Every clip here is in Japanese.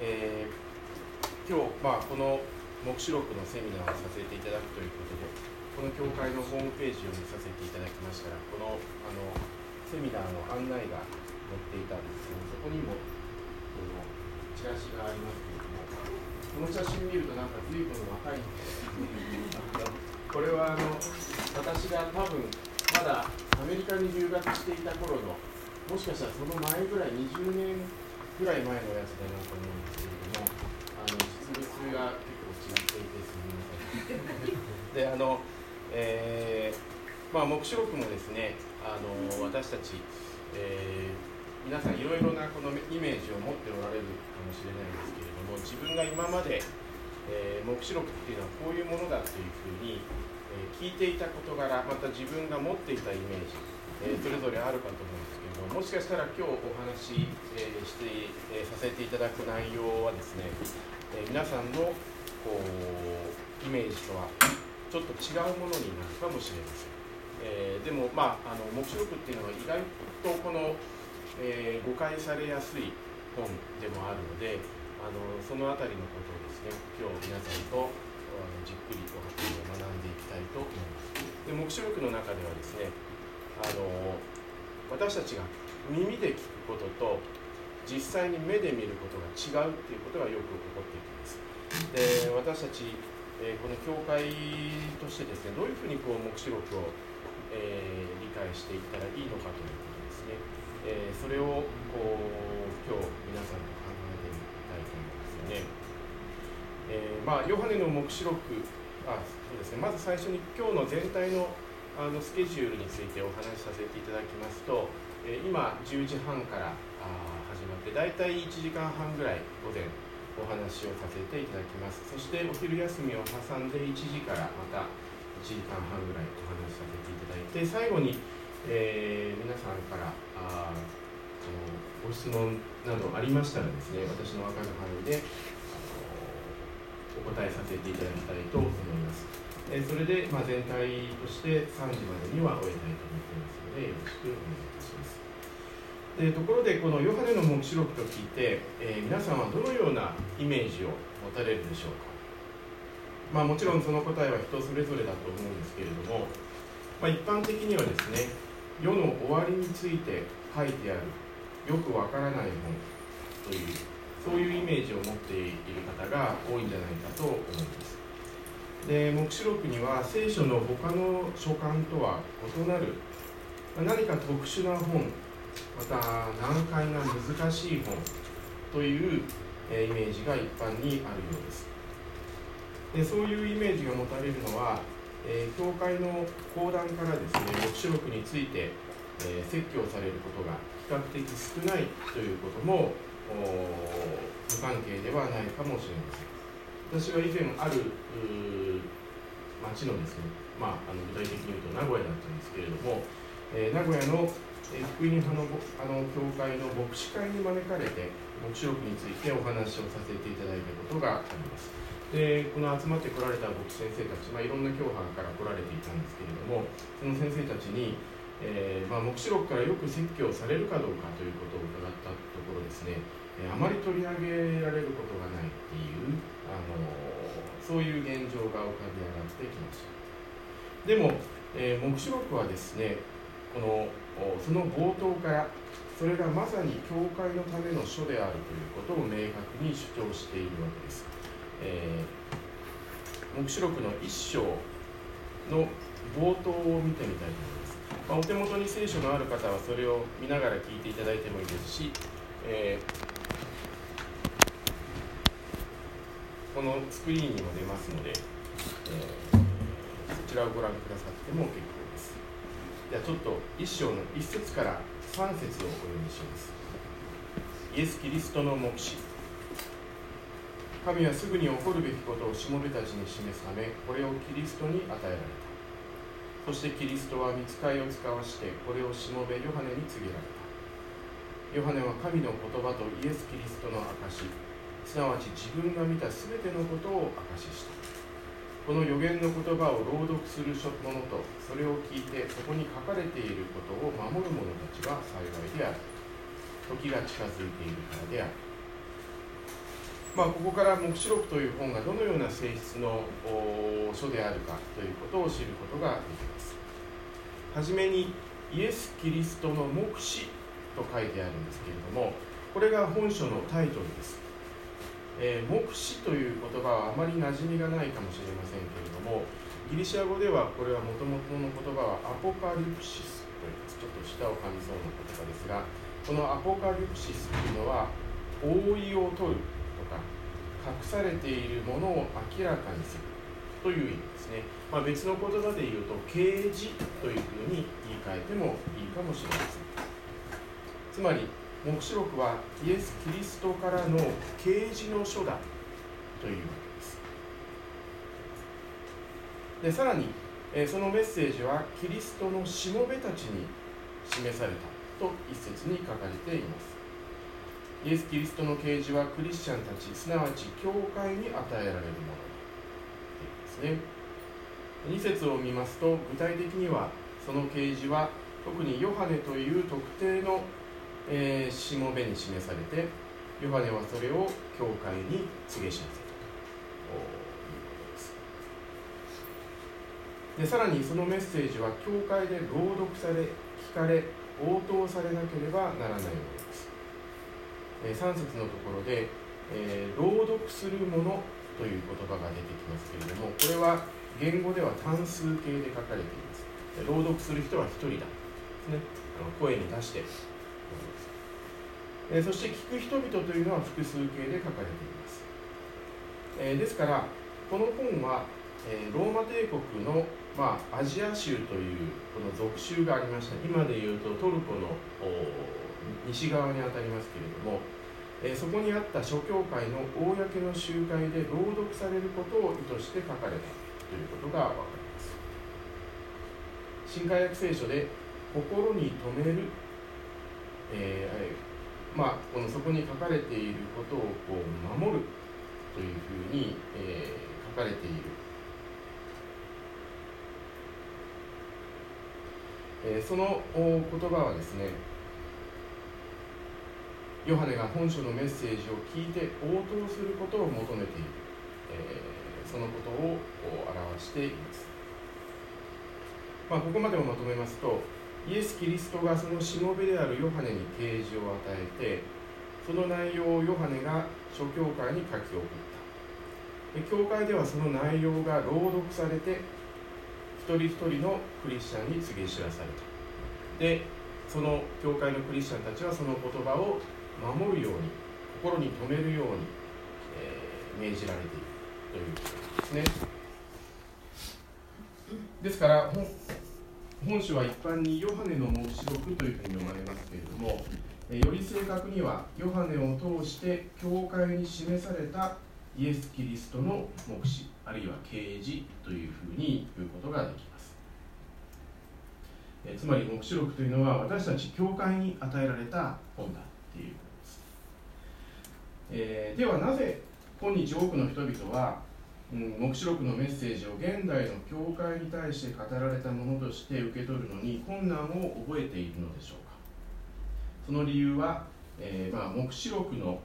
えー、今日、まあ、この黙示録のセミナーをさせていただくということで、この教会のホームページを見させていただきましたら、このあのセミナーの案内が載っていたんですけど、そこにもこのチラシがありますけれども、この写真見ると、なんか随分若いんですこれはあの私が多分まだアメリカに留学していた頃の、もしかしたらその前ぐらい、20年ぐらい前のやつだなと思うんですけれども、あの実物が結構違っていてすみません。であの、えー、まあ、黙示録もですねあの私たち、えー、皆さんいろいろなこのイメージを持っておられるかもしれないんですけれども自分が今まで、えー、黙示録っていうのはこういうものだというふうに、え聞いていた事柄また自分が持っていたイメージ、えそれぞれあるかと思うんですもしかしたら今日お話し、えー、して、えー、させていただく内容はですね、えー、皆さんのこうイメージとはちょっと違うものになるかもしれません、えでもまああの黙示録っていうのは意外とこの、え誤解されやすい本でもあるのであのその辺りのことをですね今日皆さんとじっくりお話を学んでいきたいと思います。で黙示録の中ではですねあの私たちが耳で聞くことと実際に目で見ることが違うっていうことがよく起こっていきます。で私たち、え、この教会としてですねどういうふうにこう黙示録を、えー、理解していったらいいのかということですね、えー、それをこう今日皆さんと考えてみたいと思いますよね、えまあ、ヨハネの黙示録あそうですね。まず最初に今日の全体のあのスケジュールについてお話しさせていただきますと、え今10時半からあ始まって大体1時間半ぐらい午前お話をさせていただきますそしてお昼休みを挟んで1時からまた1時間半ぐらいお話しさせていただいて最後に、えー、皆さんからあご質問などありましたらですね私の分かる範囲でお答えさせていただきたいと思います。えそれで、まあ、全体として3時までには終えたいと思っていますのでよろしくお願いいたします。でところでこのヨハネの黙示録と聞いて、えー、皆さんはどのようなイメージを持たれるでしょうか。まあ、もちろんその答えは人それぞれだと思うんですけれども、まあ、一般的にはですね世の終わりについて書いてあるよくわからない本というそういうイメージを持っている方が多いんじゃないかと思います。で黙示録には聖書の他の書簡とは異なる何か特殊な本また難解な難しい本というイメージが一般にあるようです。でそういうイメージが持たれるのは、えー、教会の講談からですね黙示録について、えー、説教されることが比較的少ないということも無関係ではないかもしれません。私は以前ある町のですね、まあ、あの具体的に言うと名古屋だったんですけれども、えー、名古屋の、福音派のあの教会の牧師会に招かれて黙示録についてお話をさせていただいたことがあります。でこの集まってこられた牧師先生たち、まあ、いろんな教派から来られていたんですけれどもその先生たちに、えーまあ、黙示録からよく説教されるかどうかということを伺ったところですね。あまり取り上げられることがないっていうあのそういう現状が浮かび上がってきました。でも、えー、黙示録はですねこのその冒頭からそれがまさに教会のための書であるということを明確に主張しているわけです、えー、黙示録の一章の冒頭を見てみたいと思います、まあ、お手元に聖書がある方はそれを見ながら聞いていただいてもいいですし、えーこのスクリーンにも出ますので、えー、そちらをご覧くださっても結構です。ではちょっと1章の1節から3節をお読みします。イエス・キリストの目視。神はすぐに起こるべきことをしもべたちに示すためこれをキリストに与えられた。そしてキリストは見つかいを使わしてこれをしもべヨハネに告げられた。ヨハネは神の言葉とイエス・キリストの証すなわち自分が見た全てのことを証しした。この予言の言葉を朗読する者とそれを聞いてそこに書かれていることを守る者たちは幸いである。時が近づいているからである。まあ、ここから「黙示録」という本がどのような性質の書であるかということを知ることができます。はじめにイエス・キリストの黙示と書いてあるんですけれどもこれが本書のタイトルです、えー、黙示という言葉はあまり馴染みがないかもしれませんけれどもギリシャ語ではこれはもともとの言葉はアポカリプシスと言いうちょっと舌を噛みそうな言葉ですがこのアポカリプシスというのは覆いを取るとか隠されているものを明らかにするという意味ですね、まあ、別の言葉で言うと啓示というふうに言い換えてもいいかもしれません。つまり黙示録はイエス・キリストからの啓示の書だというわけです。でさらに、そのメッセージはキリストのしもべたちに示されたと一節に書かれています。イエス・キリストの啓示はクリスチャンたちすなわち教会に与えられるものですね。2節を見ますと具体的にはその啓示は特にヨハネという特定のえー、しもべに示されてヨハネはそれを教会に告げ知らせたと。いうことです。でさらにそのメッセージは教会で朗読され聞かれ応答されなければならないものです、えー、3節のところで、えー、朗読するものという言葉が出てきますけれどもこれは言語では単数形で書かれています。朗読する人は1人だ。ですね。あの声に出してえそして聞く人々というのは複数形で書かれています、えですからこの本は、えローマ帝国の、まあ、アジア州というこの属州がありました。今でいうとトルコの西側にあたりますけれども、えそこにあった諸教会の公の集会で朗読されることを意図して書かれたということが分かります。新海約聖書で心に留める、えーまあ、このそこに書かれていることをこう守るというふうに、えー、書かれている、えー、その言葉はですねヨハネが本書のメッセージを聞いて応答することを求めている、えー、そのことを表しています、まあ、ここまでをまとめますとイエス・キリストがそのしもべであるヨハネに啓示を与えてその内容をヨハネが諸教会に書き送った。教会ではその内容が朗読されて一人一人のクリスチャンに告げ知らされた。でその教会のクリスチャンたちはその言葉を守るように心に留めるように、えー、命じられているということですね。ですから本書は一般にヨハネの黙示録というふうに読まれますけれどもえより正確にはヨハネを通して教会に示されたイエス・キリストの黙示あるいは啓示というふうに言うことができます。えつまり黙示録というのは私たち教会に与えられた本だということです、えー、ではなぜ今日多くの人々はうん、黙示録のメッセージを現代の教会に対して語られたものとして受け取るのに困難を覚えているのでしょうか。その理由は、えー、まあ、黙示録の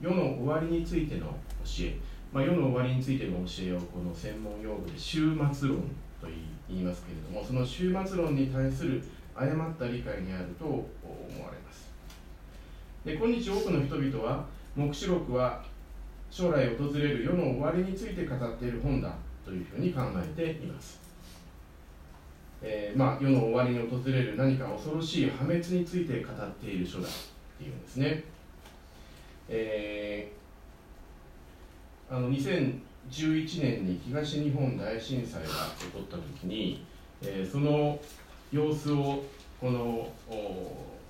世の終わりについての教え、まあ、世の終わりについての教えをこの専門用語で終末論と言いますけれどもその終末論に対する誤った理解にあると思われます。で今日多くの人々は黙示録は将来訪れる世の終わりについて語っている本だというふうに考えています、えー、まあ、世の終わりに訪れる何か恐ろしい破滅について語っている書だっていうんですね、えー、あの2011年に東日本大震災が起こった時に、えー、その様子をこの、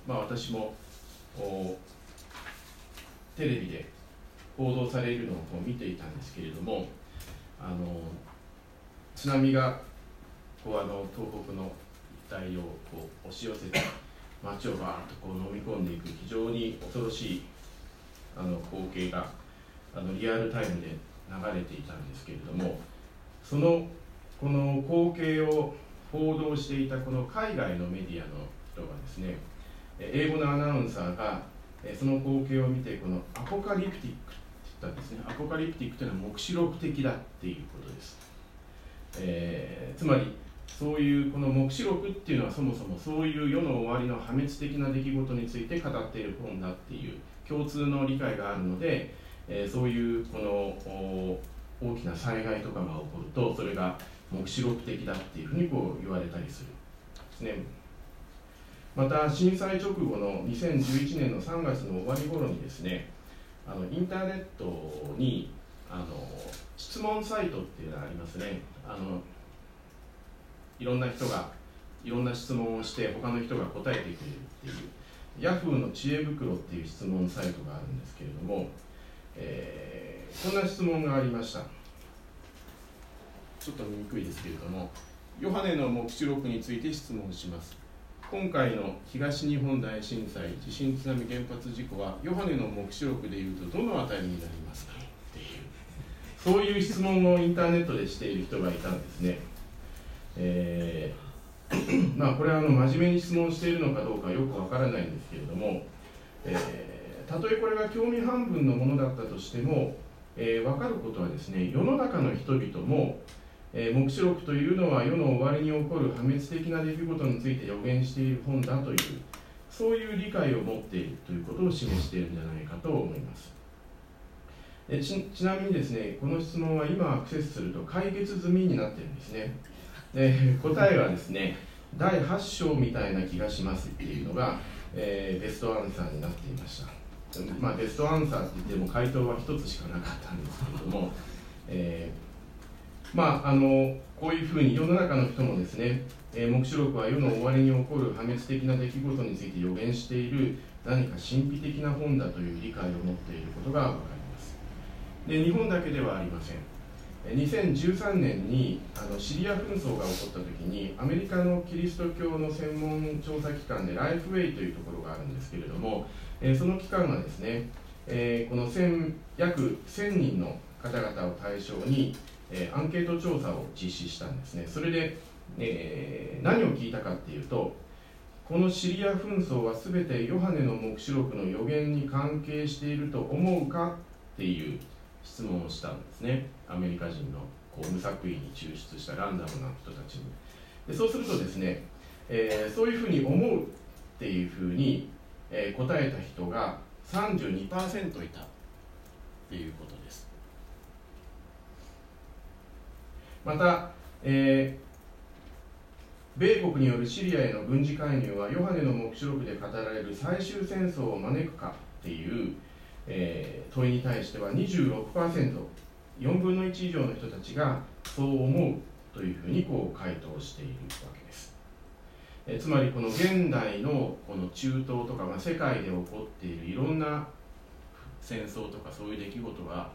まあ、私もテレビで報道されるのを見ていたんですけれどもあの津波がこうあの東北の一帯をこう押し寄せて街をバーッとこう飲み込んでいく非常に恐ろしいあの光景があのリアルタイムで流れていたんですけれどもそのこの光景を報道していたこの海外のメディアの人がですね英語のアナウンサーがその光景を見てこのアポカリプティックったですね。アポカリプティックというのは黙示録的だっていうことです、えー、つまりそういうこの黙示録っていうのはそもそもそういう世の終わりの破滅的な出来事について語っている本だっていう共通の理解があるので、えー、そういうこの大きな災害とかが起こるとそれが黙示録的だっていうふうにこう言われたりするですね。また震災直後の2011年の3月の終わり頃にですねあのインターネットにあの質問サイトっていうのがありますね。あのいろんな人がいろんな質問をして他の人が答えてくれるっていうヤフーの知恵袋っていう質問サイトがあるんですけれども、えー、こんな質問がありました。ちょっと見にくいですけれどもヨハネの黙示録について質問します。今回の東日本大震災地震津波原発事故はヨハネの黙示録でいうとどの辺りになりますか？っていうそういう質問をインターネットでしている人がいたんですね、えー、まあこれはあの真面目に質問しているのかどうかよくわからないんですけれども、えー、たとえこれが興味半分のものだったとしても、えー、分かることはですね世の中の人々もえー、黙示録というのは世の終わりに起こる破滅的な出来事について予言している本だというそういう理解を持っているということを示しているんじゃないかと思います。ちちなみにですねこの質問は今アクセスすると解決済みになってるんですね。で答えはですね第8章みたいな気がしますっていうのが、えー、ベストアンサーになっていました。まあベストアンサーって言っても回答は1つしかなかったんですけれども、まあ、あのこういうふうに世の中の人もですね、えー、黙示録は世の終わりに起こる破滅的な出来事について予言している何か神秘的な本だという理解を持っていることが分かります。で日本だけではありません。2013年にあのシリア紛争が起こった時にアメリカのキリスト教の専門調査機関でライフウェイというところがあるんですけれども、えー、その機関がですね、えー、この約1000人の方々を対象にえー、アンケート調査を実施したんですね。それで、えー、何を聞いたかっていうとこのシリア紛争は全てヨハネの黙示録の予言に関係していると思うかっていう質問をしたんですね。アメリカ人のこう無作為に抽出したランダムな人たちに。でそうするとですね、えー、そういうふうに思うっていうふうに、えー、答えた人が32%いたっていうことです。また、えー、米国によるシリアへの軍事介入はヨハネの黙示録で語られる最終戦争を招くかっていう、えー、問いに対しては 26%4 分の1以上の人たちがそう思うというふうにこう回答しているわけです、えー、つまりこの現代のこの中東とか、まあ、世界で起こっているいろんな戦争とかそういう出来事は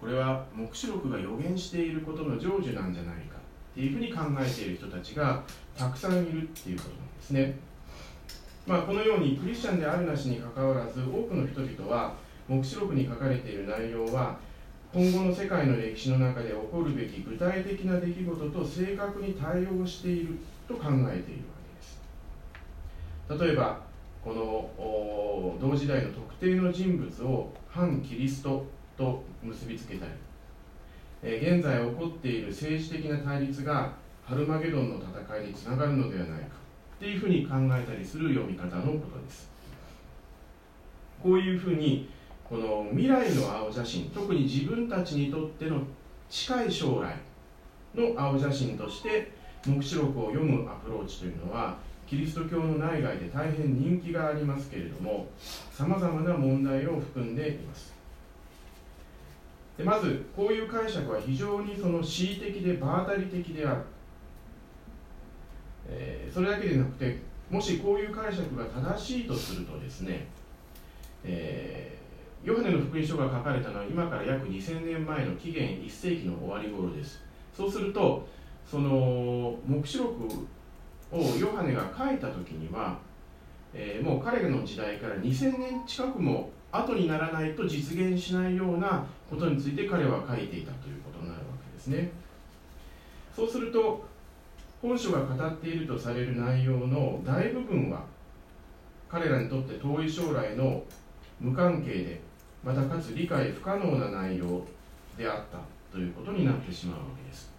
これは黙示録が予言していることの成就なんじゃないかっていうふうに考えている人たちがたくさんいるっていうことなんですね。まあ、このようにクリスチャンであるなしにかかわらず多くの人々は黙示録に書かれている内容は今後の世界の歴史の中で起こるべき具体的な出来事と正確に対応していると考えているわけです例えばこの同時代の特定の人物を反キリストと結びつけたり、えー、現在起こっている政治的な対立がハルマゲドンの戦いにつながるのではないかっていうふうに考えたりする読み方のことです。こういうふうにこの未来の青写真特に自分たちにとっての近い将来の青写真として黙示録を読むアプローチというのはキリスト教の内外で大変人気がありますけれどもさまざまな問題を含んでいます。でまずこういう解釈は非常にその恣意的で場当たり的である、えー、それだけでなくてもしこういう解釈が正しいとするとですね、えー、ヨハネの福音書が書かれたのは今から約2000年前の紀元1世紀の終わり頃です。そうするとその黙示録をヨハネが書いた時には、えー、もう彼の時代から2000年近くも後にならないと実現しないようなことについて彼は書いていたということになるわけですね。そうすると本書が語っているとされる内容の大部分は彼らにとって遠い将来の無関係でまたかつ理解不可能な内容であったということになってしまうわけです。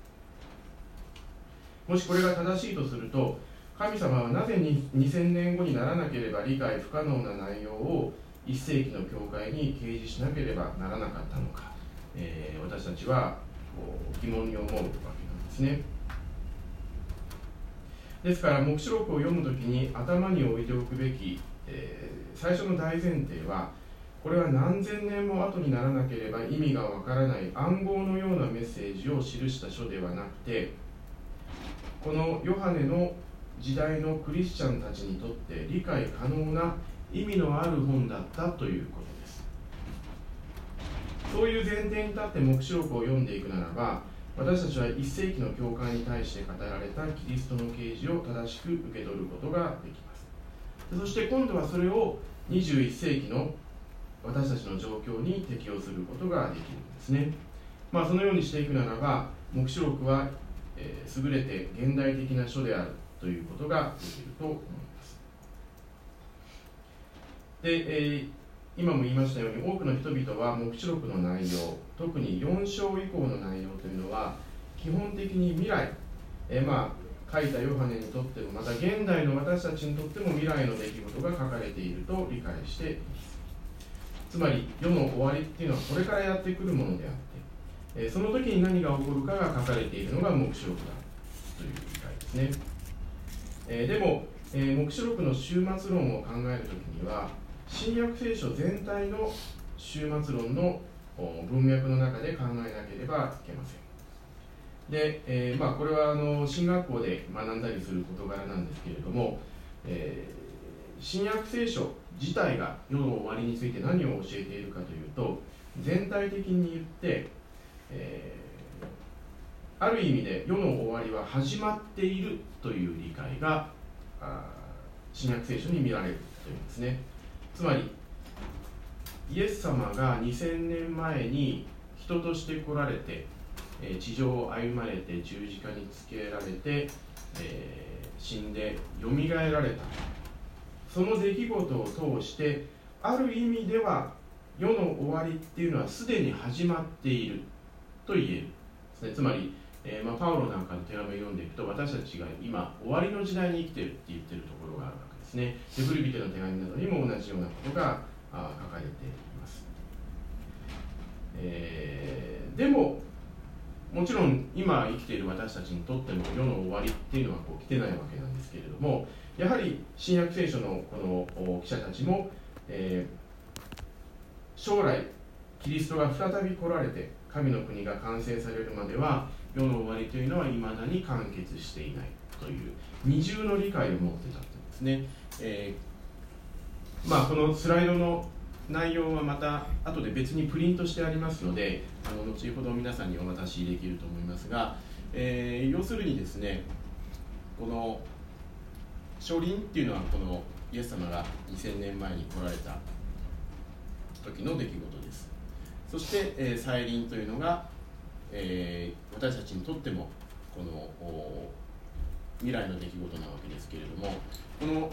もしこれが正しいとすると神様はなぜ2000年後にならなければ理解不可能な内容を1世紀の教会に掲示しなければならなかったのか、えー、私たちは疑問に思うわけなんですね。ですから黙示録を読むときに頭に置いておくべき、えー、最初の大前提はこれは何千年も後にならなければ意味がわからない暗号のようなメッセージを記した書ではなくてこのヨハネの時代のクリスチャンたちにとって理解可能な意味のある本だったということです。そういう前提に立って黙示録を読んでいくならば私たちは1世紀の教会に対して語られたキリストの啓示を正しく受け取ることができます。そして今度はそれを21世紀の私たちの状況に適用することができるんですね。まあそのようにしていくならば黙示録は、え、優れて現代的な書であるということができると思います、えー、今も言いましたように多くの人々は黙示録の内容特に4章以降の内容というのは基本的に未来、えー、まあ書いたヨハネにとってもまた現代の私たちにとっても未来の出来事が書かれていると理解してつまり世の終わりっていうのはこれからやってくるものであって、えー、その時に何が起こるかが書かれているのが黙示録だという理解ですね。えー、でも、えー、黙示録の終末論を考えるときには新約聖書全体の終末論の文脈の中で考えなければいけません。で、えー、まあ、これはあの進学校で学んだりする事柄なんですけれども、えー、新約聖書自体が世の終わりについて何を教えているかというと全体的に言って、えー、ある意味で世の終わりは始まっているという理解が新約聖書に見られるというんですね。つまりイエス様が2000年前に人として来られて地上を歩まれて十字架につけられて、え、死んでよみがえられた。その出来事を通してある意味では世の終わりっていうのはすでに始まっている。と言える。ですね。つまりえー、まあ、パウロなんかの手紙を読んでいくと私たちが今終わりの時代に生きてるって言ってるところがあるわけ。ですね。でブリビテの手紙などにも同じようなことが書かれています、えー、でももちろん今生きている私たちにとっても世の終わりっていうのはこう来てないわけなんですけれどもやはり新約聖書のこの記者たちも、えー、将来キリストが再び来られて神の国が完成されるまでは世の終わりというのはいまだに完結していないという二重の理解を持ってたんですね、えー、まあ、このスライドの内容はまた後で別にプリントしてありますのであの後ほど皆さんにお渡しできると思いますが、えー、要するにですねこの書輪っていうのはこのイエス様が2000年前に来られた時の出来事です。そして、えー、再臨というのがえー、私たちにとってもこの未来の出来事なわけですけれどもこの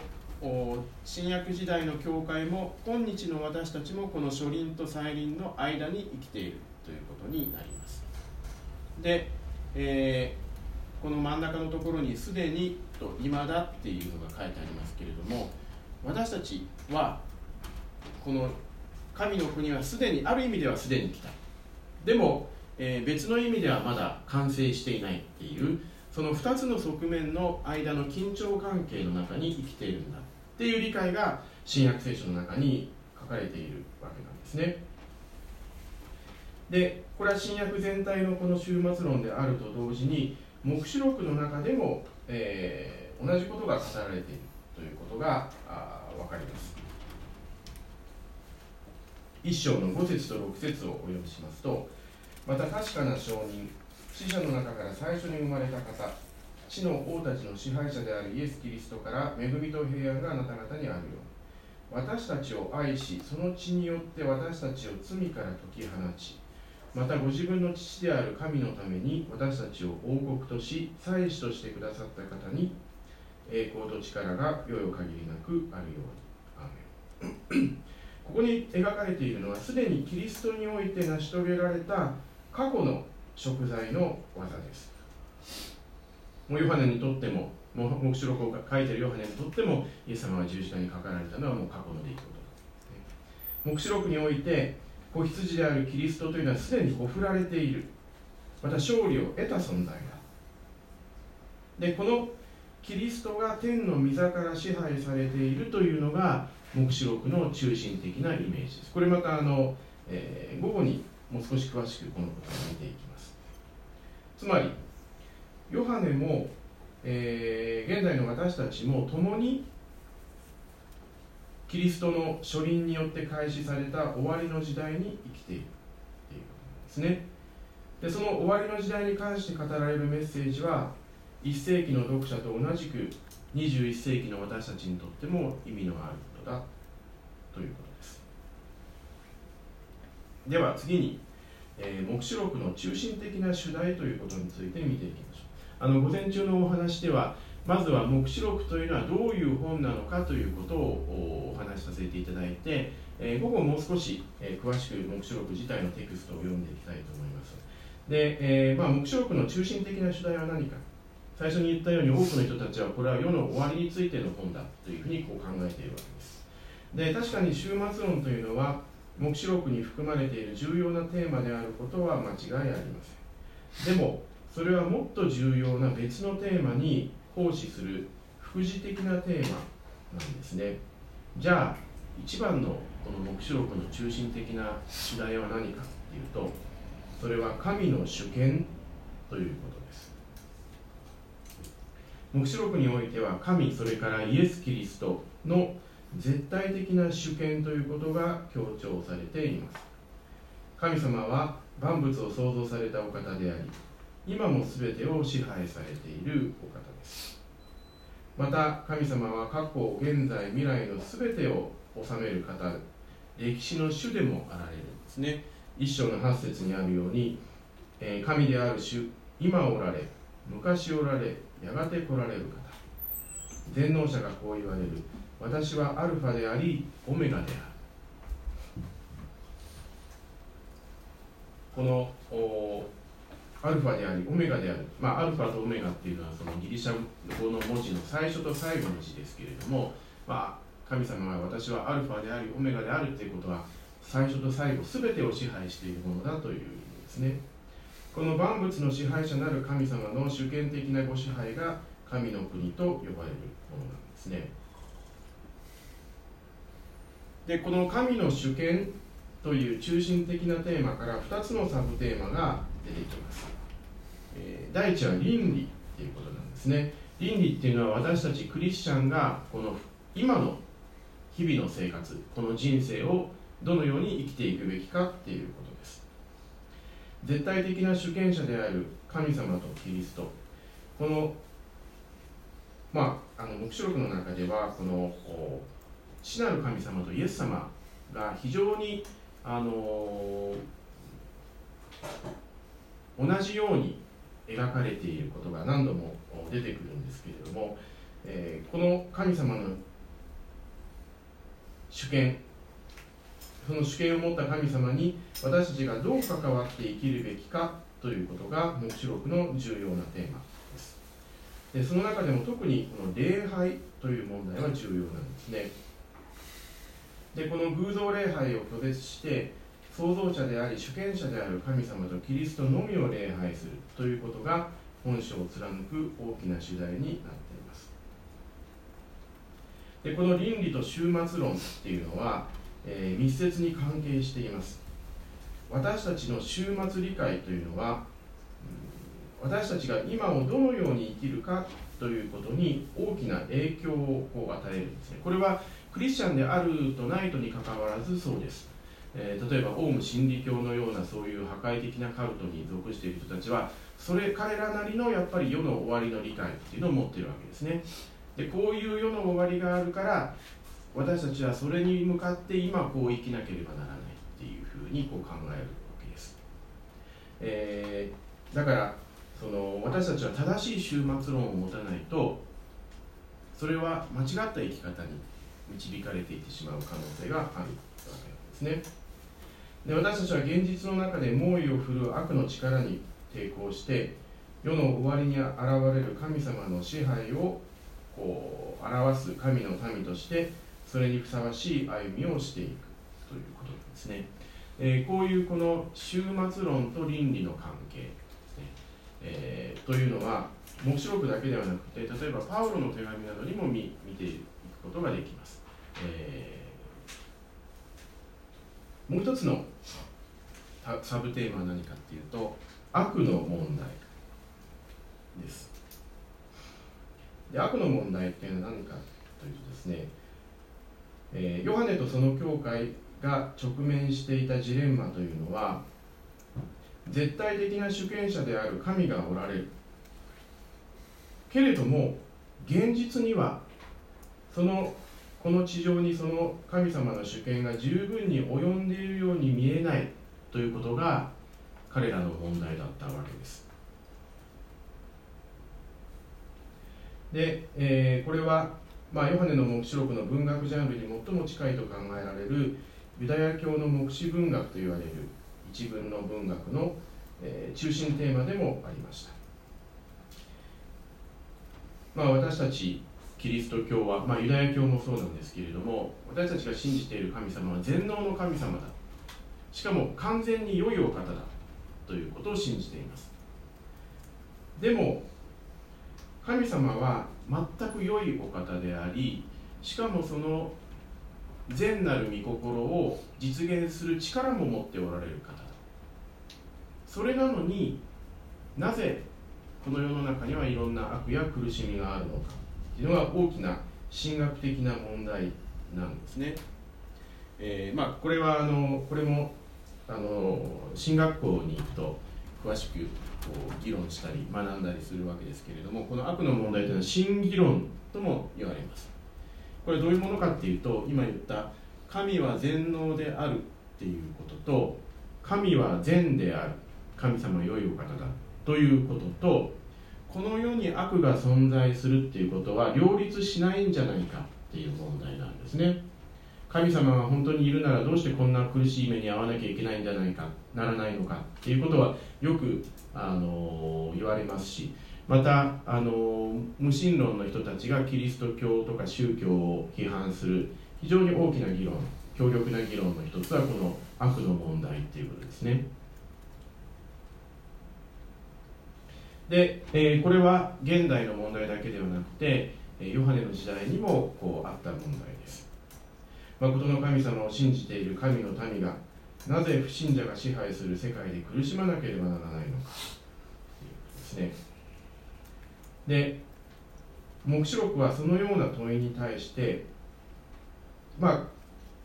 新約時代の教会も今日の私たちもこの初輪と再臨の間に生きているということになります。で、えー、この真ん中のところに「すでに」と「今だ」っていうのが書いてありますけれども私たちはこの神の国はすでにある意味ではすでに来た。でもえー、別の意味ではまだ完成していないっていうその2つの側面の間の緊張関係の中に生きているんだっていう理解が新約聖書の中に書かれているわけなんですね。でこれは新約全体のこの終末論であると同時に黙示録の中でも、えー、同じことが語られているということが分かります。一章の5節と6節をお読みしますとまた確かな証人死者の中から最初に生まれた方地の王たちの支配者であるイエス・キリストから恵みと平安があなた方にあるように私たちを愛しその血によって私たちを罪から解き放ちまたご自分の父である神のために私たちを王国とし祭司としてくださった方に栄光と力がよよ限りなくあるように。アーここに描かれているのはすでにキリストにおいて成し遂げられた過去の食材の技です。もうヨハネにとっても黙示録を書いているヨハネにとってもイエス様が十字架にかかられたのはもう過去の出来事だ。黙示録において子羊であるキリストというのはすでにほふられている。また勝利を得た存在だ。でこのキリストが天の御座から支配されているというのが黙示録の中心的なイメージです。これまたあの、えー、午後にもう少し詳しくこのことを見ていきます。つまりヨハネも、えー、現在の私たちも共にキリストの書輪によって開始された終わりの時代に生きているということですね。でその終わりの時代に関して語られるメッセージは1世紀の読者と同じく21世紀の私たちにとっても意味のあることだということです。では次に、えー、黙示録の中心的な主題ということについて見ていきましょう。あの午前中のお話ではまずは黙示録というのはどういう本なのかということをお話しさせていただいて、えー、午後もう少し、えー、詳しく黙示録自体のテクストを読んでいきたいと思います。で、えーまあ、黙示録の中心的な主題は何か。最初に言ったように多くの人たちはこれは世の終わりについての本だというふうにこう考えているわけです。で確かに終末論というのは黙示録に含まれている重要なテーマであることは間違いありません。でもそれはもっと重要な別のテーマに奉仕する副次的なテーマなんですね。じゃあ一番のこの黙示録の中心的な主題は何かっていうとそれは神の主権ということです。黙示録においては神それからイエス・キリストの絶対的な主権ということが強調されています。神様は万物を創造されたお方であり今も全てを支配されているお方です。また神様は過去現在未来の全てを治める方歴史の主でもあられるんですね。一章の8節にあるようにえ神である主今おられ昔おられやがて来られる方。全能者がこう言われる。私はアルファでありオメガである。このアルファでありオメガである、まあ、アルファとオメガっていうのはそのギリシャ語の文字の最初と最後の字ですけれども、まあ、神様は私はアルファでありオメガであるということは最初と最後全てを支配しているものだという意味ですね。この万物の支配者なる神様の主権的なご支配が神の国と呼ばれるものなんですね。でこの神の主権という中心的なテーマから2つのサブテーマが出てきます、えー、第一は倫理っていうことなんですね。倫理っていうのは私たちクリスチャンがこの今の日々の生活この人生をどのように生きていくべきかっていうことです。絶対的な主権者である神様とキリスト。このまああの黙示録の中ではこの父なる神様とイエス様が非常にあの同じように描かれていることが何度も出てくるんですけれども、えー、この神様の主権その主権を持った神様に私たちがどう関わって生きるべきかということが黙示録の重要なテーマです。でその中でも特にこの礼拝という問題は重要なんですね。でこの偶像礼拝を拒絶して創造者であり主権者である神様とキリストのみを礼拝するということが本書を貫く大きな主題になっています。でこの倫理と終末論っていうのはえー、密接に関係しています。私たちの終末理解というのは私たちが今をどのように生きるかということに大きな影響を与えるんですね。これはクリスチャンであるとないとにかかわらずそうです、えー、例えばオウム真理教のようなそういう破壊的なカルトに属している人たちはそれ彼らなりのやっぱり世の終わりの理解っていうのを持ってるわけですね。でこういう世の終わりがあるから私たちはそれに向かって今こう生きなければならないっていうふうにこう考えるわけです、えー、だからその私たちは正しい終末論を持たないとそれは間違った生き方に導かれていってしまう可能性があるわけなんですね。で私たちは現実の中で猛威を振るう悪の力に抵抗して世の終わりに現れる神様の支配をこう表す神の民としてそれにふさわしい歩みをしていくということなんですね、えー、こういうこの終末論と倫理の関係ね、えー、というのは黙示録だけではなくて例えばパウロの手紙などにも見見ていくことができます、えー、もう一つのサブテーマは何かっていうと悪の問題です。で悪の問題っていうのは何かというとですね、えー、ヨハネとその教会が直面していたジレンマというのは絶対的な主権者である神がおられる。けれども現実にはそのこの地上にその神様の主権が十分に及んでいるように見えないということが彼らの問題だったわけです。で、えー、これは、まあ、ヨハネの黙示録の文学ジャンルに最も近いと考えられるユダヤ教の黙示文学といわれる一文の文学の、えー、中心テーマでもありました、まあ、私たちキリスト教は、まあ、ユダヤ教もそうなんですけれども私たちが信じている神様は全能の神様だ。しかも完全に良いお方だ。ということを信じています。でも神様は全く良いお方でありしかもその善なる御心を実現する力も持っておられる方だ。それなのになぜこの世の中にはいろんな悪や苦しみがあるのか。というのが大きな神学的な問題なんですね。えー、まあ、これはあのこれもあの進学校に行くと詳しくこう議論したり学んだりするわけですけれどもこの悪の問題というのは真議論とも言われますこれどういうものかっていうと今言った神は全能であるっていうことと神は善である神様良いお方だということとこの世に悪が存在するっていうことは両立しないんじゃないかっていう問題なんですね神様が本当にいるならどうしてこんな苦しい目に遭わなきゃいけないんじゃないかならないのかっていうことはよくあの言われますしまたあの無神論の人たちがキリスト教とか宗教を批判する非常に大きな議論強力な議論の一つはこの悪の問題っていうことですね。で、えー、これは現代の問題だけではなくてヨハネの時代にもこうあった問題です。誠の神様を信じている神の民がなぜ不信者が支配する世界で苦しまなければならないのか。ということですね。で黙示録はそのような問いに対してまあ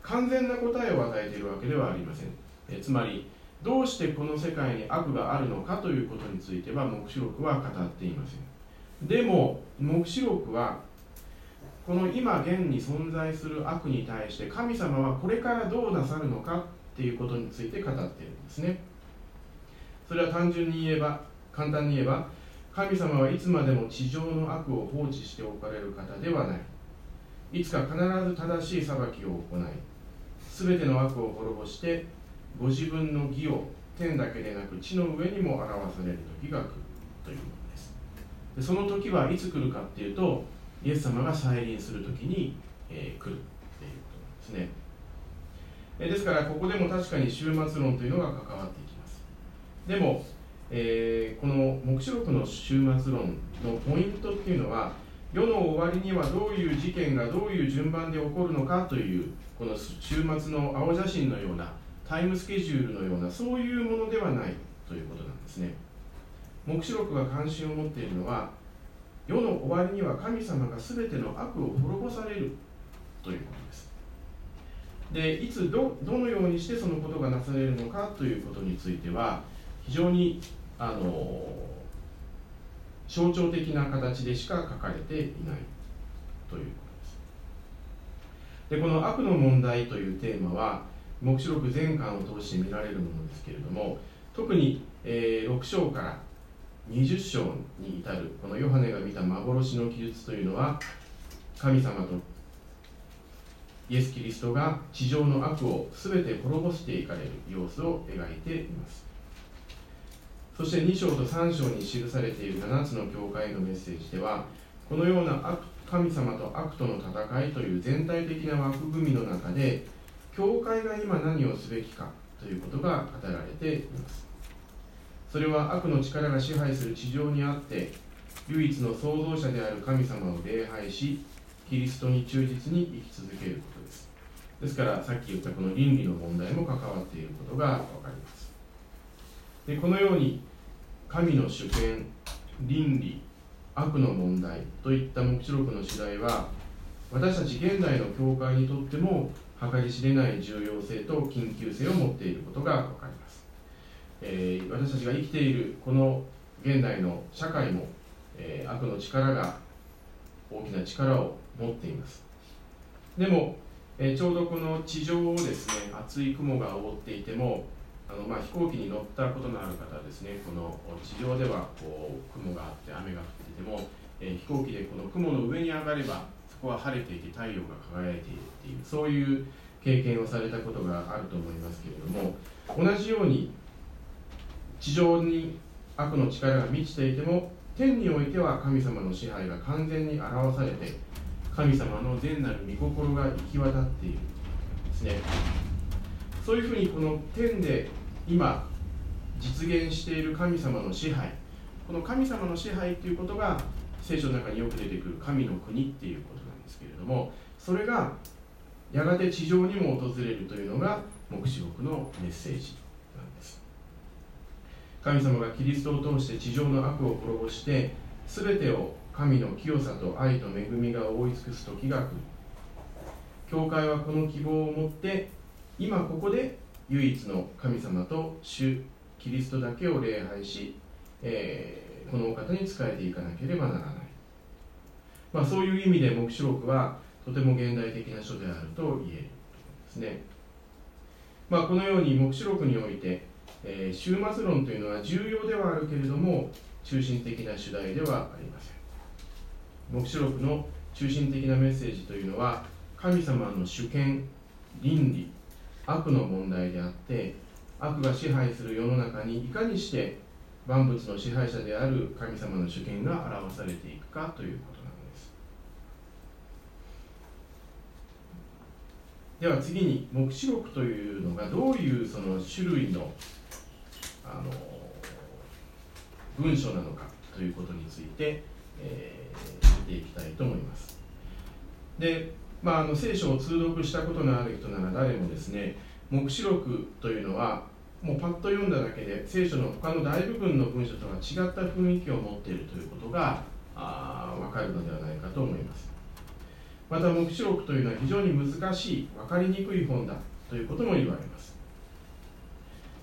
完全な答えを与えているわけではありません。えつまりどうしてこの世界に悪があるのかということについては黙示録は語っていません。でも黙示録はこの今現に存在する悪に対して神様はこれからどうなさるのかっていうことについて語っているんですね。それは単純に言えば簡単に言えば神様はいつまでも地上の悪を放置しておかれる方ではない。いつか必ず正しい裁きを行い全ての悪を滅ぼしてご自分の義を天だけでなく地の上にも表される時が来るというものです。でその時はいつ来るかっていうとイエス様が再臨する時に、えー、来るっていうことなんですね。えですからここでも確かに終末論というのが関わっていきます。でも、えー、この黙示録の終末論のポイントっていうのは世の終わりにはどういう事件がどういう順番で起こるのかというこの終末の青写真のようなタイムスケジュールのようなそういうものではないということなんですね。黙示録が関心を持っているのは世の終わりには神様が全ての悪を滅ぼされるということです。でいつどどのようにしてそのことがなされるのかということについては非常にあの象徴的な形でしか書かれていないということです。でこの悪の問題というテーマは黙示録全巻を通して見られるものですけれども特に、えー、6章から20章に至るこのヨハネが見た幻の記述というのは神様とイエス・キリストが地上の悪を全て滅ぼしていかれる様子を描いています。そして2章と3章に記されている7つの教会のメッセージではこのような神様と悪との戦いという全体的な枠組みの中で教会が今何をすべきかということが語られています。それは悪の力が支配する地上にあって唯一の創造者である神様を礼拝しキリストに忠実に生き続けることです。ですからさっき言ったこの倫理の問題も関わっていることが分かります。でこのように神の主権倫理悪の問題といった黙示録の次第は私たち現代の教会にとっても計り知れない重要性と緊急性を持っていることが分かります、えー、私たちが生きているこの現代の社会も、えー、悪の力が大きな力を持っています。でも、えー、ちょうどこの地上をですね厚い雲が覆っていてもあのまあ、飛行機に乗ったことのある方はですねこの地上ではこう雲があって雨が降っていても、えー、飛行機でこの雲の上に上がればそこは晴れていて太陽が輝いているっていうそういう経験をされたことがあると思いますけれども同じように地上に悪の力が満ちていても天においては神様の支配が完全に表されて神様の善なる御心が行き渡っているですね。そういうふうにこの天で今実現している神様の支配この神様の支配っていうことが聖書の中によく出てくる神の国っていうことですけれどもそれがやがて地上にも訪れるというのが黙示録のメッセージなんです。神様がキリストを通して地上の悪を滅ぼして全てを神の清さと愛と恵みが覆い尽くす時が来る。教会はこの希望を持って今ここで唯一の神様と主キリストだけを礼拝し、えー、このお方に仕えていかなければならない、まあ、そういう意味で黙示録はとても現代的な書であると言えるですね、まあ、このように黙示録において、えー、終末論というのは重要ではあるけれども中心的な主題ではありません。黙示録の中心的なメッセージというのは神様の主権倫理悪の問題であって悪が支配する世の中にいかにして万物の支配者である神様の主権が表されていくかということなのですでは次に黙示録というのがどういうその種類のあの文書なのかということについて、えー、見ていきたいと思います。でまあ、あの聖書を通読したことのある人なら誰もですね黙示録というのはもうパッと読んだだけで聖書の他の大部分の文書とは違った雰囲気を持っているということがあ分かるのではないかと思います。また黙示録というのは非常に難しい分かりにくい本だということも言われます。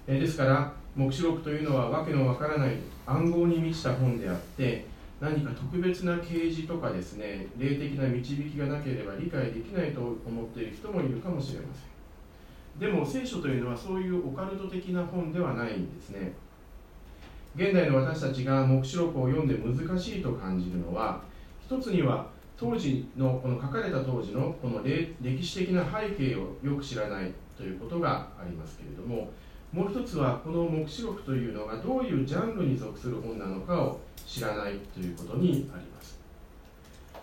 えですから黙示録というのは訳のわからない暗号に満ちた本であって何か特別な啓示とかですね霊的な導きがなければ理解できないと思っている人もいるかもしれません。でも聖書というのはそういうオカルト的な本ではないんですね。現代の私たちが黙示録を読んで難しいと感じるのは一つには当時のこの書かれた当時のこの歴史的な背景をよく知らないということがありますけれどももう一つはこの黙示録というのがどういうジャンルに属する本なのかを知らないということにあります。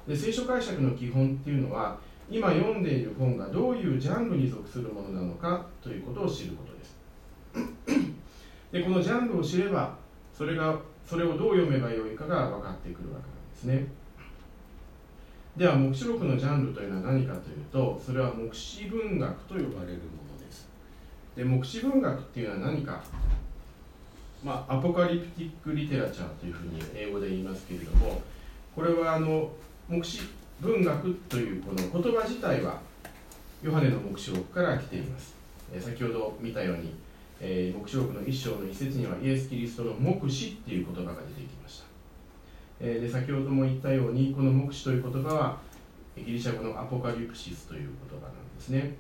で聖書解釈の基本っていうのは今読んでいる本がどういうジャンルに属するものなのかということを知ることです。でこのジャンルを知ればそれがそれをどう読めばよいかが分かってくるわけなんですね。では黙示録のジャンルというのは何かというとそれは黙示文学と呼ばれるものです。で黙示文学っていうのは何か？まあ、アポカリプティック・リテラチャーというふうに英語で言いますけれどもこれはあの目視文学というこの言葉自体はヨハネの黙示録から来ています、え先ほど見たように、えー、黙示録の一章の一節にはイエス・キリストの目視っていう言葉が出て、え、で先ほども言ったようにこの目視という言葉はギリシャ語のアポカリプシスという言葉なんですね、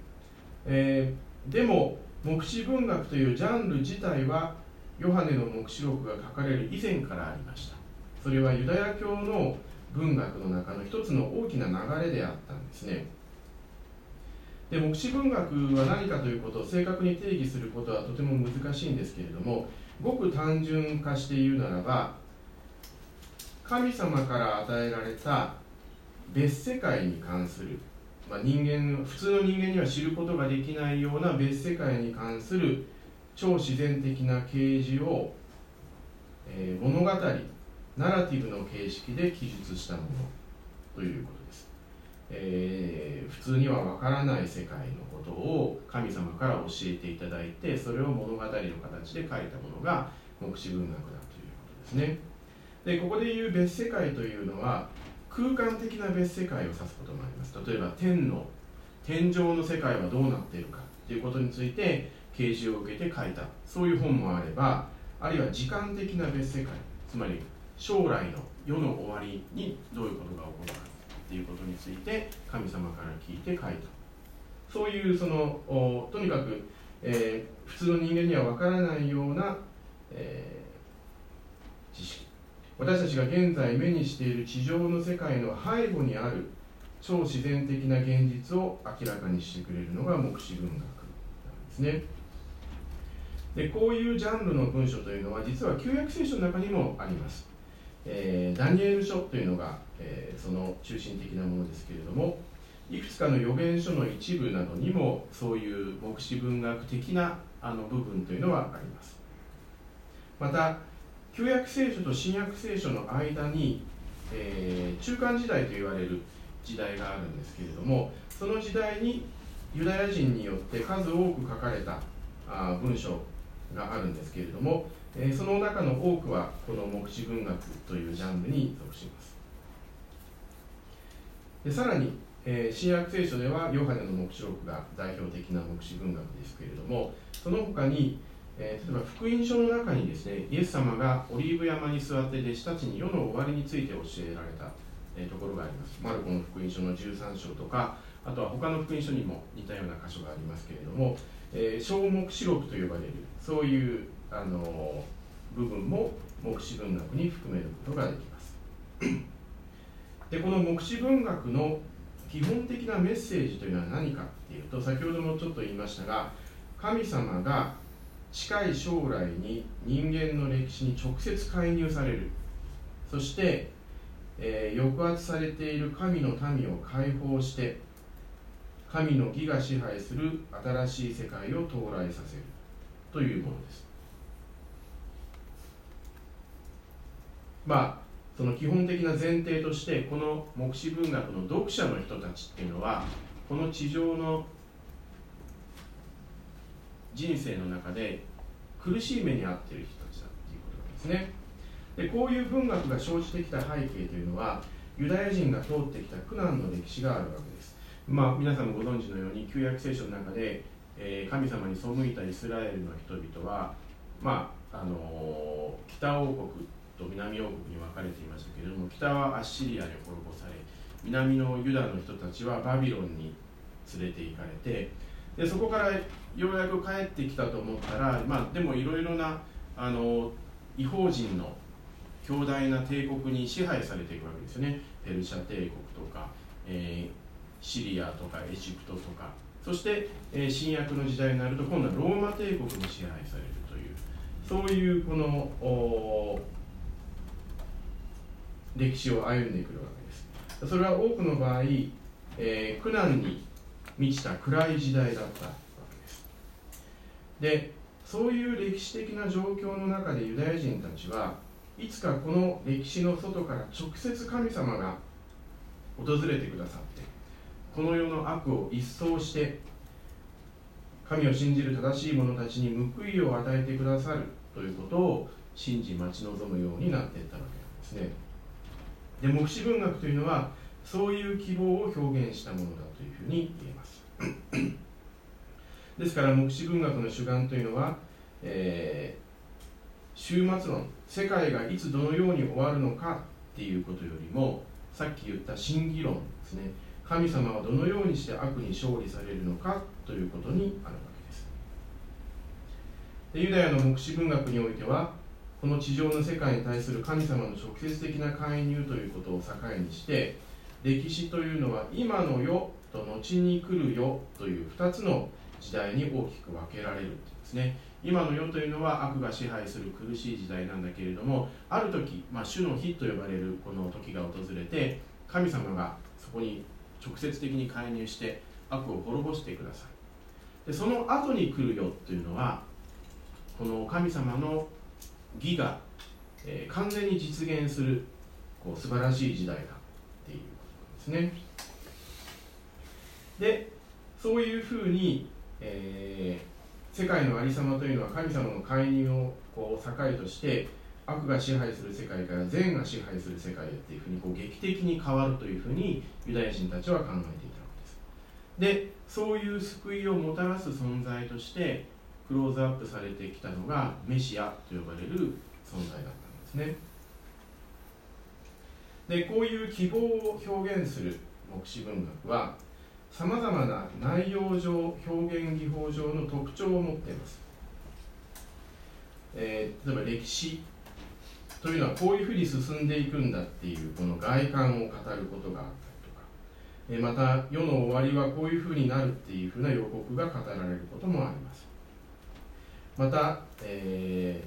えー、でも目視文学というジャンル自体はヨハネの黙示録が書かれる以前からありました。それはユダヤ教の文学の中の一つの大きな流れであったんですね。で目視文学は何かということを正確に定義することはとても難しいんですけれどもごく単純化して言うならば神様から与えられた別世界に関する、まあ、人間普通の人間には知ることができないような別世界に関する超自然的な啓示を、えー、物語ナラティブの形式で記述したものということです。えー、普通にはわからない世界のことを神様から教えていただいてそれを物語の形で書いたものが目視文学だということですね。でここで言う別世界というのは空間的な別世界を指すこともあります。例えば天の天上の世界はどうなっているか。ということについて啓示を受けて書いた。そういう本もあればあるいは時間的な別世界。つまり将来の世の終わりにどういうことが起こるか。っていうことについて神様から聞いて書いた。そういうそのとにかく、えー、普通の人間には分からないような、えー、知識。私たちが現在目にしている地上の世界の背後にある超自然的な現実を明らかにしてくれるのが目視文学なんですね。でこういうジャンルの文章というのは実は旧約聖書の中にもあります。えー、ダニエル書というのが、えー、その中心的なものですけれどもいくつかの預言書の一部などにもそういう目視文学的なあの部分というのはあります。また旧約聖書と新約聖書の間に、えー、中間時代と言われる時代があるんですけれどもその時代にユダヤ人によって数多く書かれたあ文章があるんですけれどもえその中の多くはこの目視文学というジャンルに属します。でさらに、えー、新約聖書ではヨハネの黙示録が代表的な目視文学ですけれどもその他に、え、例えば福音書の中にですねイエス様がオリーブ山に座って弟子たちに世の終わりについて教えられた、え、ところがあります。マルコの福音書の13章とかあとは他の福音書にも似たような箇所がありますけれども、え、小目視録と呼ばれるそういうあの部分も目視文学に含めることができます。でこの目視文学の基本的なメッセージというのは何かっていうと先ほどもちょっと言いましたが神様が近い将来に人間の歴史に直接介入される。そして、えー、抑圧されている神の民を解放して神の義が支配する新しい世界を到来させる。というものです。まあその基本的な前提としてこの目視文学の読者の人たちっていうのはこの地上の人生の中で苦しい目に遭っている人たちだっていうことなんですね。でこういう文学が生じてきた背景というのはユダヤ人が通ってきた苦難の歴史があるわけです。まあ皆さんもご存知のように旧約聖書の中で、えー、神様に背いたイスラエルの人々はまああのー、北王国と南王国に分かれていましたけれども北はアッシリアで滅ぼされ南のユダの人たちはバビロンに連れて行かれてでそこからようやく帰ってきたと思ったら、まあ、でもいろいろなあの違法人の強大な帝国に支配されていくわけですね。ペルシャ帝国とか、えー、シリアとかエジプトとか。そして、えー、新約の時代になると今度はローマ帝国に支配されるというそういうこの歴史を歩んでくるわけです。それは多くの場合、えー、苦難に満ちた暗い時代だった。でそういう歴史的な状況の中でユダヤ人たちはいつかこの歴史の外から直接神様が訪れてくださってこの世の悪を一掃して神を信じる正しい者たちに報いを与えてくださるということを信じ待ち望むようになっていったわけなんですね。で目視文学というのはそういう希望を表現したものだというふうに言えますですから目視文学の主眼というのは、えー、終末論世界がいつどのように終わるのかっていうことよりもさっき言った真偽論ですね。神様はどのようにして悪に勝利されるのかということにあるわけです。でユダヤの目視文学においてはこの地上の世界に対する神様の直接的な介入ということを境にして歴史というのは今の世と後に来る世という2つの時代に大きく分けられるんですね。今の世というのは悪が支配する苦しい時代なんだけれどもある時、まあ、主の日と呼ばれるこの時が訪れて神様がそこに直接的に介入して悪を滅ぼしてください。でその後に来るよというのはこの神様の義が、えー、完全に実現するこう素晴らしい時代だっていうことですね。でそういうふうに、えー、世界のありさまというのは神様の介入をこう境として悪が支配する世界から善が支配する世界へっていうふうにこう劇的に変わるというふうにユダヤ人たちは考えていたわけです。でそういう救いをもたらす存在としてクローズアップされてきたのがメシアと呼ばれる存在だったんですね。でこういう希望を表現する黙示文学はさまざまな内容上表現技法上の特徴を持っています、えー、例えば歴史というのはこういうふうに進んでいくんだっていうこの外観を語ることがあったりとか、えまた世の終わりはこういうふうになるっていうふうな予告が語られることもあります。また、え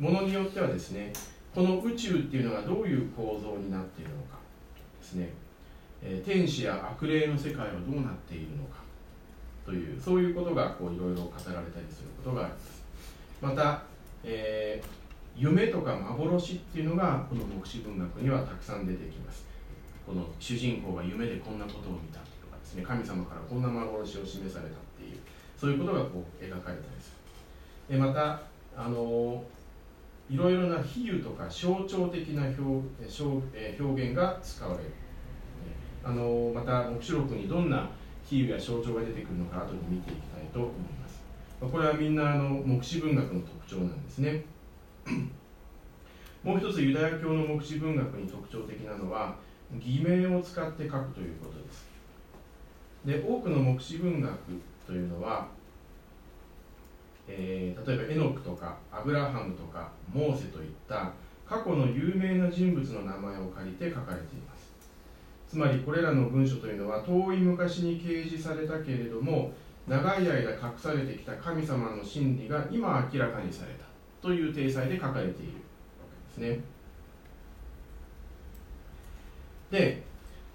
ー、ものによってはですねこの宇宙っていうのがどういう構造になっているのかですね、え、天使や悪霊の世界はどうなっているのかというそういうことがこういろいろ語られたりすることがあります。また、えー夢とか幻っていうのがこの黙示文学にはたくさん出てきます。この主人公が夢でこんなことを見たとかですね。神様からこんな幻を示されたっていうそういうことがこう描かれたりする。でまたあのいろいろな比喩とか象徴的な表表現が使われる。あのまた黙示録にどんな比喩や象徴が出てくるのか後で見ていきたいと思います。これはみんなあの黙示文学の特徴なんですね。もう一つユダヤ教の目視文学に特徴的なのは偽名を使って書くということです。で多くの目視文学というのは、えー、例えばエノクとかアブラハムとかモーセといった過去の有名な人物の名前を借りて書かれていますつまりこれらの文書というのは遠い昔に掲示されたけれども長い間隠されてきた神様の真理が今明らかにされたという体裁で書かれているわけですね。で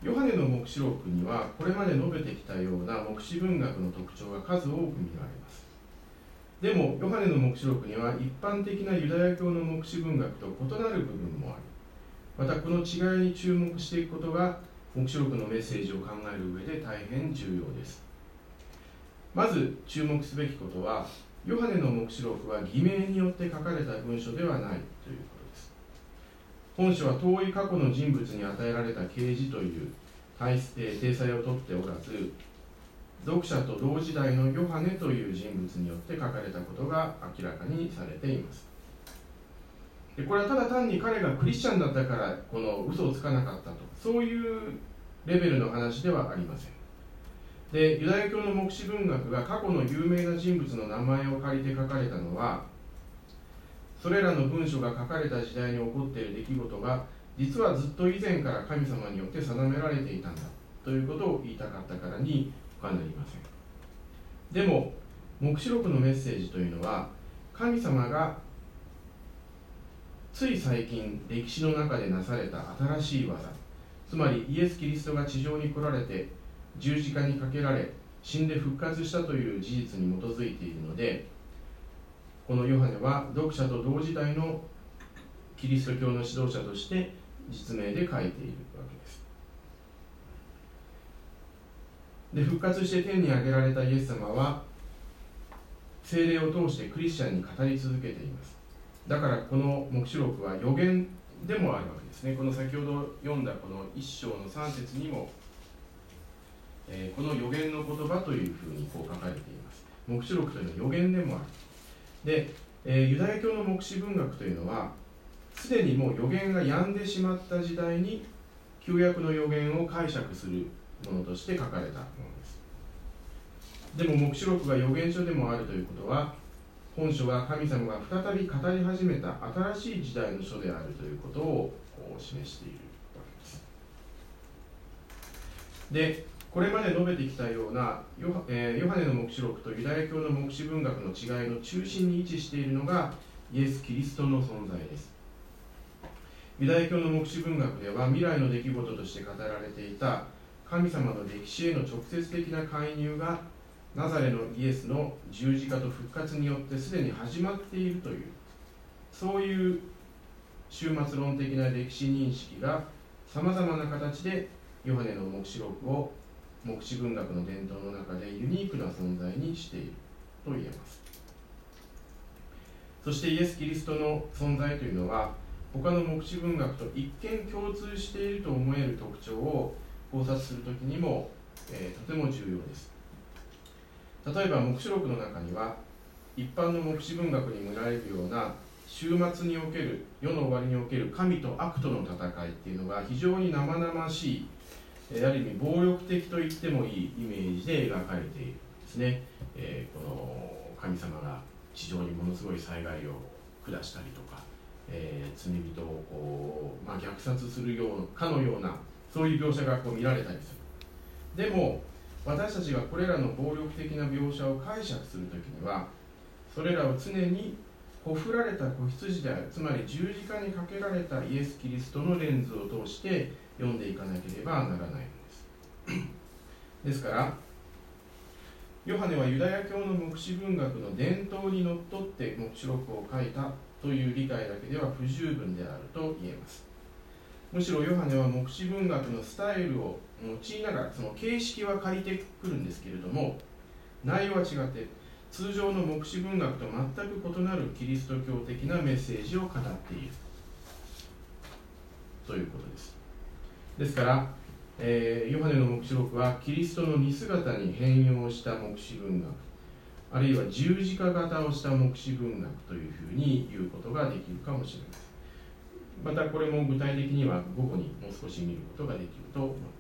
ヨハネの黙示録にはこれまで述べてきたような黙示文学の特徴が数多く見られます。でもヨハネの黙示録には一般的なユダヤ教の黙示文学と異なる部分もありまたこの違いに注目していくことが黙示録のメッセージを考える上で大変重要です。まず注目すべきことはヨハネの黙示録は偽名によって書かれた文書ではないということです。本書は遠い過去の人物に与えられた啓示という体裁をとっておらず読者と同時代のヨハネという人物によって書かれたことが明らかにされています。でこれはただ単に彼がクリスチャンだったからこの嘘をつかなかったと。そういうレベルの話ではありません。でユダヤ教の黙示文学が過去の有名な人物の名前を借りて書かれたのはそれらの文書が書かれた時代に起こっている出来事が実はずっと以前から神様によって定められていたんだということを言いたかったからに他なりません。でも黙示録のメッセージというのは神様がつい最近歴史の中でなされた新しい技つまりイエス・キリストが地上に来られて十字架にかけられ死んで復活したという事実に基づいているのでこのヨハネは読者と同時代のキリスト教の指導者として実名で書いているわけです。で復活して天に上げられたイエス様は精霊を通してクリスチャンに語り続けています。だからこの黙示録は予言でもあるわけですね。この先ほど読んだこの一章の3節にもえー、この予言の言葉というふうにこう書かれています。黙示録というのは予言でもある。で、えー、ユダヤ教の黙示文学というのはすでにもう予言が止んでしまった時代に旧約の予言を解釈するものとして書かれたものです。でも黙示録が予言書でもあるということは本書は神様が再び語り始めた新しい時代の書であるということを示しているわけです。でこれまで述べてきたようなヨハ,、え、ヨハネの黙示録とユダヤ教の黙示文学の違いの中心に位置しているのがイエス・キリストの存在です。ユダヤ教の黙示文学では未来の出来事として語られていた神様の歴史への直接的な介入がナザレのイエスの十字架と復活によってすでに始まっているというそういう終末論的な歴史認識がさまざまな形でヨハネの黙示録を黙示文学の伝統の中でユニークな存在にしていると言えます。そしてイエス・キリストの存在というのは他の黙示文学と一見共通していると思える特徴を考察するときにも、えー、とても重要です。例えば黙示録の中には一般の黙示文学に見られるような終末における世の終わりにおける神と悪との戦いっていうのが非常に生々しいある意味暴力的と言ってもいいイメージで描かれているんですね、えー、この神様が地上にものすごい災害を下したりとか、えー、罪人をこう、まあ、虐殺するようかのようなそういう描写がこう見られたりする。でも私たちがこれらの暴力的な描写を解釈する時にはそれらを常にほふられた子羊であるつまり十字架にかけられたイエス・キリストのレンズを通して読んでいかなければならないのです。ですからヨハネはユダヤ教の黙示文学の伝統にのっとって黙示録を書いたという理解だけでは不十分であると言えます。むしろヨハネは黙示文学のスタイルを用いながらその形式は借りてくるんですけれども内容は違って通常の黙示文学と全く異なるキリスト教的なメッセージを語っている。ということです。ですから、えー、ヨハネの黙示録はキリストの似姿に変容した黙示文学あるいは十字架型をした黙示文学というふうに言うことができるかもしれません。またこれも具体的には午後にもう少し見ることができると思います。